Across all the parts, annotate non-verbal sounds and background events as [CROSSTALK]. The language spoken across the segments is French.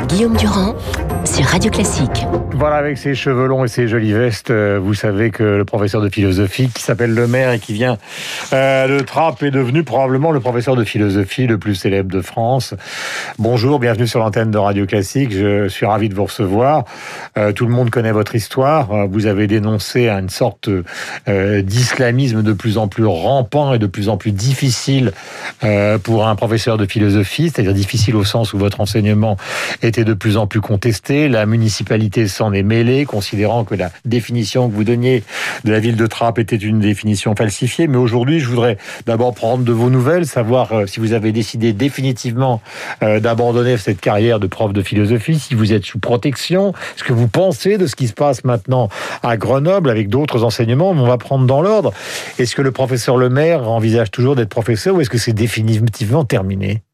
Guillaume Durand Radio Classique. Voilà, avec ses cheveux longs et ses jolies vestes, euh, vous savez que le professeur de philosophie qui s'appelle Le Maire et qui vient euh, de Trappes est devenu probablement le professeur de philosophie le plus célèbre de France. Bonjour, bienvenue sur l'antenne de Radio Classique. Je suis ravi de vous recevoir. Euh, tout le monde connaît votre histoire. Vous avez dénoncé une sorte d'islamisme de plus en plus rampant et de plus en plus difficile pour un professeur de philosophie, c'est-à-dire difficile au sens où votre enseignement était de plus en plus contesté. La municipalité s'en est mêlée, considérant que la définition que vous donniez de la ville de Trappes était une définition falsifiée. Mais aujourd'hui, je voudrais d'abord prendre de vos nouvelles, savoir euh, si vous avez décidé définitivement euh, d'abandonner cette carrière de prof de philosophie, si vous êtes sous protection, ce que vous pensez de ce qui se passe maintenant à Grenoble avec d'autres enseignements. On va prendre dans l'ordre. Est-ce que le professeur Le Maire envisage toujours d'être professeur ou est-ce que c'est définitivement terminé?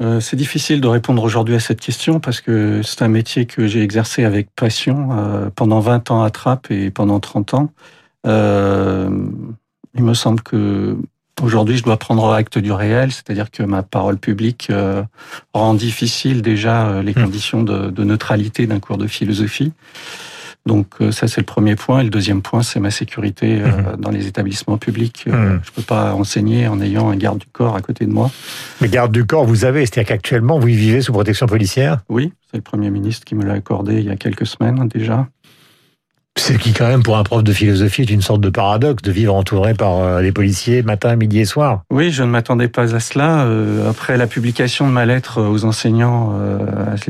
Euh, c'est difficile de répondre aujourd'hui à cette question parce que c'est un métier que j'ai exercé avec passion euh, pendant 20 ans à Trappes et pendant 30 ans. Euh, il me semble que aujourd'hui je dois prendre acte du réel, c'est-à-dire que ma parole publique rend difficile déjà les mmh. conditions de neutralité d'un cours de philosophie. Donc euh, ça c'est le premier point. Et le deuxième point c'est ma sécurité euh, mhm. dans les établissements publics. Mhm. Je peux pas enseigner en ayant un garde du corps à côté de moi. Mais garde du corps vous avez, c'est-à-dire qu'actuellement vous vivez sous protection policière? Oui, c'est le Premier ministre qui me l'a accordé il y a quelques semaines déjà. Ce qui, quand même, pour un prof de philosophie, est une sorte de paradoxe de vivre entouré par euh, les policiers matin, midi et soir. Oui, je ne m'attendais pas à cela. Euh, après la publication de ma lettre aux enseignants euh,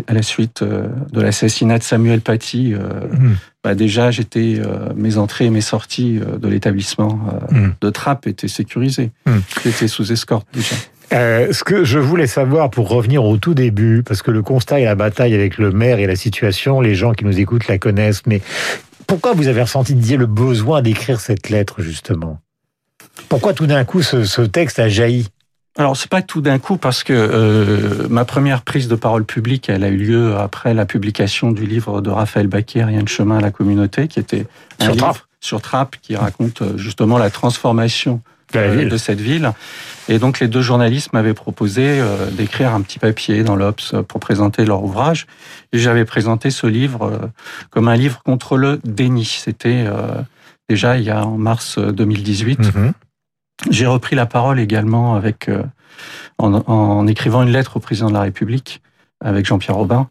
à la suite de l'assassinat de Samuel Paty, hmm. bah déjà, j'étais mes entrées et mes sorties de l'établissement hmm. de Trappes étaient sécurisées. Hmm. J'étais sous escorte déjà. Ce que je voulais savoir pour revenir au tout début, parce que le constat et la bataille avec le maire et la situation, les gens qui nous écoutent la connaissent, mais pourquoi vous avez ressenti, le besoin d'écrire cette lettre, justement? Pourquoi tout d'un coup ce, texte a jailli? Alors c'est pas tout d'un coup parce que euh, ma première prise de parole publique, elle a eu lieu après la publication du livre de Raphaël Baquet, Rien de chemin à la communauté, qui était un sur livre sur Trappes qui raconte euh, justement la transformation euh, de cette ville. Et donc les deux journalistes m'avaient proposé euh, d'écrire un petit papier dans l'Obs pour présenter leur ouvrage. Et j'avais présenté ce livre euh, comme un livre contre le déni. C'était déjà il y a en mars 2018. Mhm. J'ai repris la parole également avec en, en, écrivant une lettre au président de la République avec Jean-Pierre Robin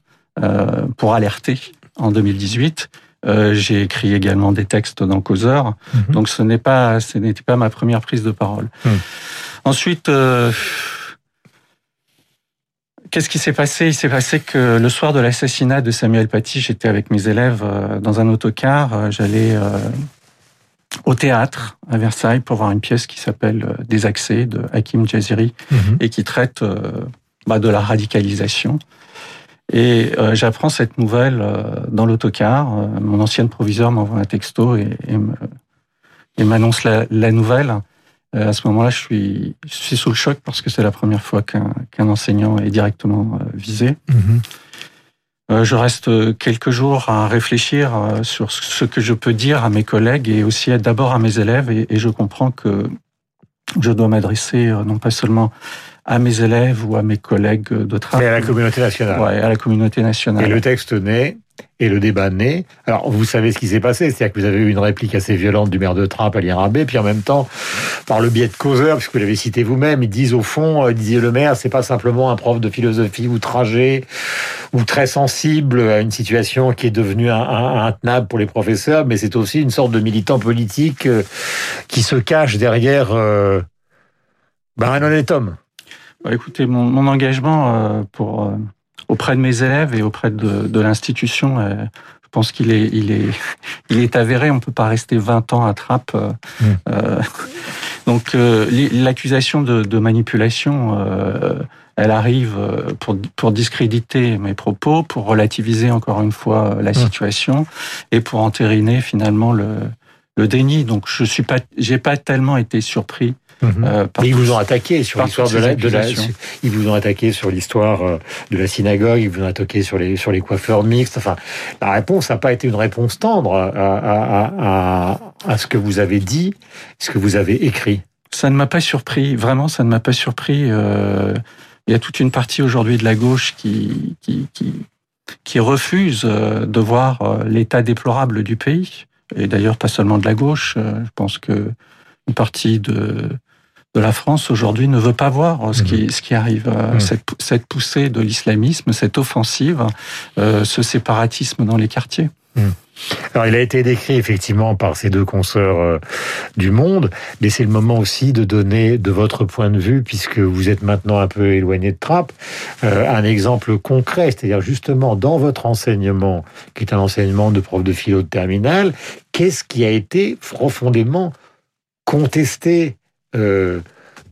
pour alerter en 2018 euh, j'ai écrit également des textes dans Causeur, mhm. donc ce n'est pas, ce n'était pas ma première prise de parole. Mhm. Ensuite, euh, qu'est-ce qui s'est passé? Il s'est passé que le soir de l'assassinat de Samuel Paty, j'étais avec mes élèves euh, dans un autocar. J'allais au théâtre à Versailles pour voir une pièce qui s'appelle Des accès de Hakim Jaziri mhm. et qui traite bah, de la radicalisation. Et euh, j'apprends cette nouvelle euh, dans l'autocar. Euh, mon ancienne proviseur m'envoie un texto et, et m'annonce la, la, nouvelle. à ce moment-là, je suis, je suis sous le choc parce que c'est la première fois qu'un enseignant est directement visé. Mm-hmm. je reste quelques jours à réfléchir sur ce que je peux dire à mes collègues et aussi d'abord à mes élèves. Et, et, je comprends que je dois m'adresser non pas seulement à mes élèves ou à mes collègues de travail. Mais à la communauté nationale. Ouais, à la communauté nationale. Et le texte naît et le débat naît. Alors, vous savez ce qui s'est passé, c'est-à-dire que vous avez eu une réplique assez violente du maire de Trappes, à Rabé, puis en même temps, par le biais de causeurs, puisque vous l'avez cité vous-même, ils disent au fond, euh, disait le maire, c'est pas simplement un prof de philosophie outragé ou très sensible à une situation qui est devenue intenable pour les professeurs, mais c'est aussi une sorte de militant politique euh, qui se cache derrière euh, ben, un honnête homme. Bah, écoutez, mon, mon engagement euh, pour euh, auprès de mes élèves et auprès de, de l'institution, euh, je pense qu'il est, il est, [LAUGHS] il est avéré. On peut pas rester 20 ans à trappe. Mmh. [LAUGHS] donc, l'accusation de, de, manipulation, elle arrive pour, pour discréditer mes propos, pour relativiser encore une fois la mmh. situation et pour entériner finalement le, le déni. Donc, je suis pas, j'ai pas tellement été surpris Mhm. Euh, ils vous ont attaqué sur l'histoire de la, de la, ils vous ont attaqué sur l'histoire euh, de la synagogue, ils vous ont attaqué sur les sur les coiffeurs mixtes. Enfin, la réponse n'a pas été une réponse tendre à, à, à, à, ce que vous avez dit, ce que vous avez écrit. Ça ne m'a pas surpris, vraiment, ça ne m'a pas surpris. Euh, il y a toute une partie aujourd'hui de la gauche qui, qui, qui, qui refuse de voir l'état déplorable du pays. Et d'ailleurs, pas seulement de la gauche. Je pense que une partie de, de la France aujourd'hui ne veut pas voir ce qui, mhm. ce qui arrive, mhm. cette, cette poussée de l'islamisme, cette offensive, ce séparatisme dans les quartiers. Mhm. Alors, il a été décrit effectivement par ces deux consoeurs euh, du Monde, mais c'est le moment aussi de donner, de votre point de vue, puisque vous êtes maintenant un peu éloigné de Trappes, euh, un exemple concret, c'est-à-dire justement dans votre enseignement, qui est un enseignement de prof de philo de terminale, qu'est-ce qui a été profondément contesté euh,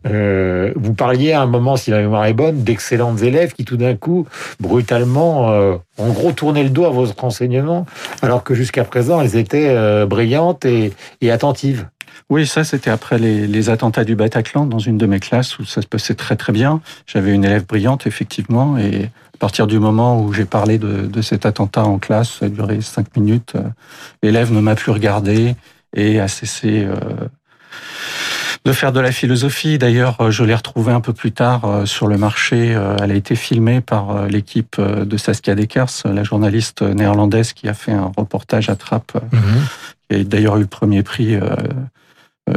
euh, vous parliez à un moment, si la mémoire est bonne, d'excellentes élèves qui tout d'un coup, brutalement, euh, ont gros tourné le dos à votre enseignement, alors que jusqu'à présent, elles étaient euh, brillantes et, attentives. Oui, ça c'était après les, attentats du Bataclan dans une de mes classes où ça se passait très très bien. J'avais une élève brillante effectivement et à partir du moment où j'ai parlé de, cet attentat en classe, ça a duré cinq minutes, l'élève ne m'a plus regardé et a cessé de faire de la philosophie. D'ailleurs, euh, je l'ai retrouvée un peu plus tard euh, sur le marché. Euh, elle a été filmée par l'équipe de Saskia Dekers, la journaliste néerlandaise qui a fait un reportage à Trappes, qui a d'ailleurs eu le premier prix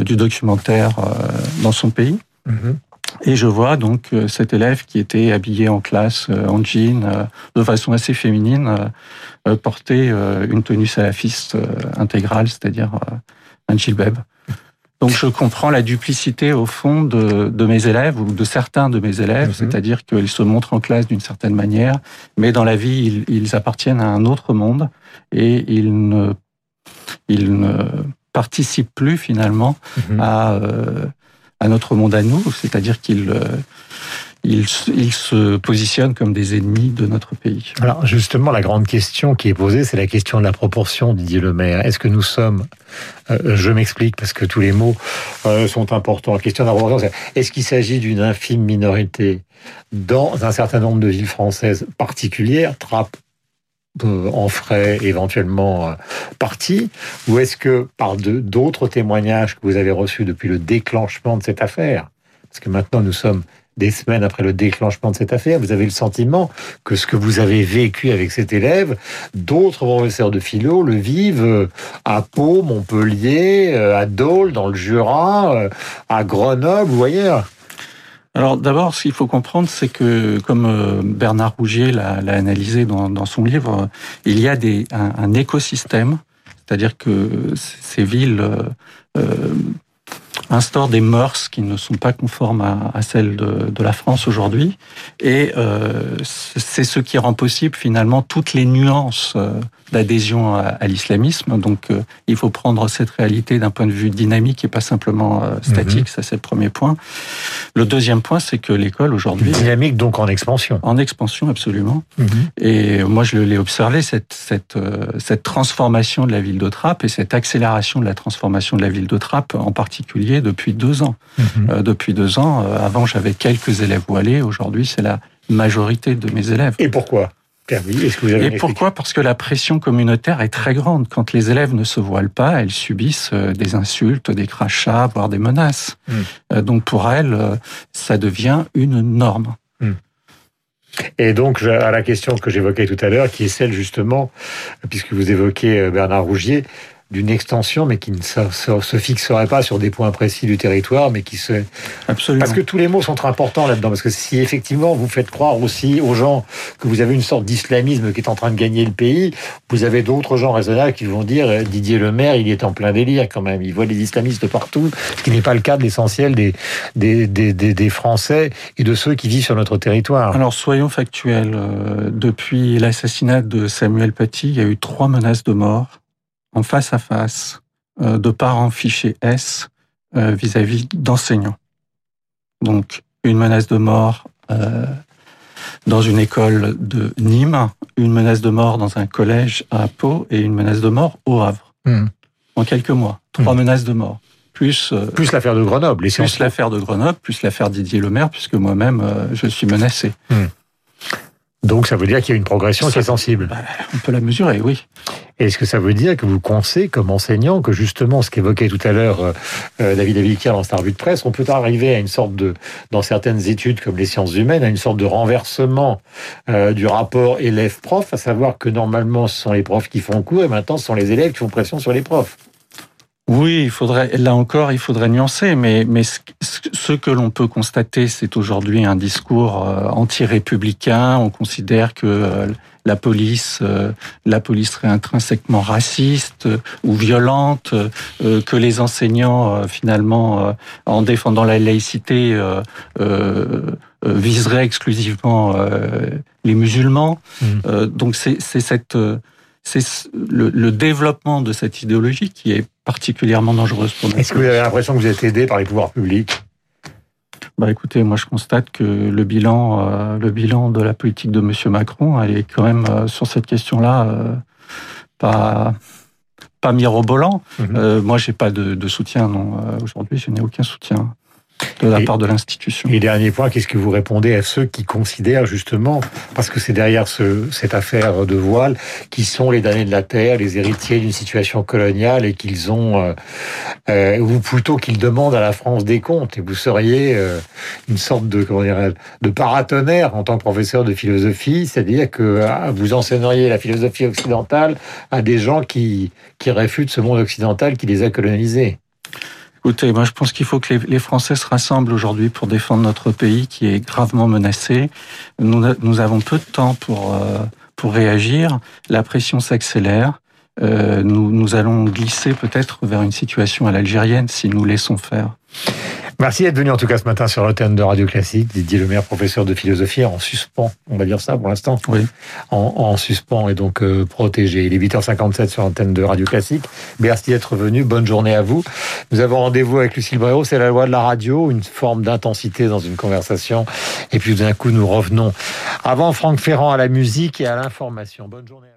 du documentaire dans son pays. Mhm. Et je vois donc cet élève qui était habillé en classe, en jean, de façon assez féminine, porter une tenue salafiste intégrale, c'est-à-dire un djilbab. Donc je comprends la duplicité au fond de, de mes élèves ou de certains de mes élèves, mhm. c'est-à-dire qu'ils se montrent en classe d'une certaine manière, mais dans la vie ils, ils, appartiennent à un autre monde et ils ne, ils ne participent plus finalement mhm. à, euh, à notre monde à nous, c'est-à-dire qu'ils euh, ils, se positionnent comme des ennemis de notre pays. Alors justement, la grande question qui est posée, c'est la question de la proportion, Didier Lemaire. Est-ce que nous sommes, euh, je m'explique parce que tous les mots euh, sont importants, la question de la proportion, est-ce qu'il s'agit d'une infime minorité dans un certain nombre de villes françaises particulières, Trappes, euh, en frais éventuellement partis ou est-ce que par d'autres témoignages que vous avez reçus depuis le déclenchement de cette affaire, parce que maintenant nous sommes des semaines après le déclenchement de cette affaire, vous avez le sentiment que ce que vous avez vécu avec cet élève, d'autres professeurs de philo le vivent euh, à Pau, Montpellier, euh, à Dole, dans le Jura, euh, à Grenoble ou ailleurs. Alors d'abord, ce qu'il faut comprendre, c'est que, comme Bernard Rougier l'a analysé dans, son livre, il y a un, écosystème, c'est-à-dire que ces villes instaure des mœurs qui ne sont pas conformes à, celles de, la France aujourd'hui. Et euh, c'est ce qui rend possible finalement toutes les nuances euh, d'adhésion à, l'islamisme. Donc euh, il faut prendre cette réalité d'un point de vue dynamique et pas simplement statique. Mhm. Ça c'est le premier point. Le deuxième point, c'est que l'école aujourd'hui... Dynamique donc en expansion. En expansion, absolument. Mhm. Et moi je l'ai observé, cette, cette, cette transformation de la ville de Trappes et cette accélération de la transformation de la ville de Trappes en particulier depuis deux ans. Euh, depuis deux ans, euh, avant j'avais quelques élèves voilés, aujourd'hui c'est la majorité de mes élèves. Et pourquoi? Et pourquoi? Parce que la pression communautaire est très grande. Quand les élèves ne se voilent pas, elles subissent euh, des insultes, des crachats, voire des menaces. Mhm. Donc pour elles, ça devient une norme. Mhm. Et donc, à la question que j'évoquais tout à l'heure, qui est celle justement, puisque vous évoquez Bernard Rougier, d'une extension, mais qui ne se, fixerait pas sur des points précis du territoire, mais qui se... Absolument. Parce que tous les mots sont très importants là-dedans, parce que si effectivement vous faites croire aussi aux gens que vous avez une sorte d'islamisme qui est en train de gagner le pays, vous avez d'autres gens raisonnables qui vont dire euh, Didier Le Maire, il est en plein délire quand même, il voit des islamistes partout, ce qui n'est pas le cas de l'essentiel des des, des, des, Français et de ceux qui vivent sur notre territoire. Alors soyons factuels, euh, depuis l'assassinat de Samuel Paty, il y a eu trois menaces de mort en face à face euh, de parents fichés S euh, vis-à-vis d'enseignants. Donc une menace de mort euh, dans une école de Nîmes, une menace de mort dans un collège à Pau et une menace de mort au Havre. Hmm. En quelques mois, trois hmm. menaces de mort. Plus, plus l'affaire de Grenoble. plus l'affaire de Grenoble, plus l'affaire Didier Lemaire, puisque moi-même, je suis menacé. Hmm. Donc ça veut dire qu'il y a une progression qui est sensible. Bah, on peut la mesurer, oui. Est-ce que ça veut dire que vous pensez, comme enseignant, que justement, ce qu'évoquait tout à l'heure euh, euh, David Abiquière dans sa revue de presse, on peut arriver à une sorte de, dans certaines études comme les sciences humaines, à une sorte de renversement euh, du rapport élève-prof, à savoir que normalement, ce sont les profs qui font cours et maintenant, ce sont les élèves qui font pression sur les profs. Oui, il faudrait, là encore, il faudrait nuancer, mais, mais ce, que l'on peut constater, c'est aujourd'hui un discours euh, anti-républicain. On considère que euh, la police, euh, la police serait intrinsèquement raciste ou violente, que les enseignants, finalement, en défendant la laïcité, viseraient exclusivement les musulmans. Mmh. donc c'est cette c'est le, le, développement de cette idéologie qui est particulièrement dangereuse pour nous. Est-ce que vous avez l'impression que vous êtes aidé par les pouvoirs publics? Bah écoutez, moi je constate que le bilan, euh, le bilan de la politique de Monsieur Macron, elle est quand même euh, sur cette question-là euh, pas pas mirobolant. Mhm. moi j'ai pas de, de, soutien non aujourd'hui, je n'ai aucun soutien de la part de l'institution. Et dernier point, qu'est-ce que vous répondez à ceux qui considèrent justement, parce que c'est derrière ce, cette affaire de voile, qui sont les damnés de la terre, les héritiers d'une situation coloniale et qu'ils ont, euh, euh, ou plutôt qu'ils demandent à la France des comptes. Et vous seriez euh, une sorte de, comment dire, de paratonnerre en tant que professeur de philosophie, c'est-à-dire que ah, vous enseigneriez la philosophie occidentale à des gens qui, qui réfutent ce monde occidental qui les a colonisés. Écoutez, moi je pense qu'il faut que les, Français se rassemblent aujourd'hui pour défendre notre pays qui est gravement menacé. Nous, nous avons peu de temps pour, euh, pour réagir. La pression s'accélère. Euh, nous, nous allons glisser peut-être vers une situation à l'algérienne si nous laissons faire. Merci d'être venu en tout cas ce matin sur l'antenne de Radio Classique. Didier Lemaire, professeur de philosophie en suspens, on va dire ça pour l'instant. Oui. En, en, suspens et donc euh, protégé. Il est 8h57 sur l'antenne de Radio Classique. Merci d'être venu. Bonne journée à vous. Nous avons rendez-vous avec Lucille Bréau. C'est la loi de la radio, une forme d'intensité dans une conversation. Et puis d'un coup, nous revenons avant Franck Ferrand à la musique et à l'information. Bonne journée.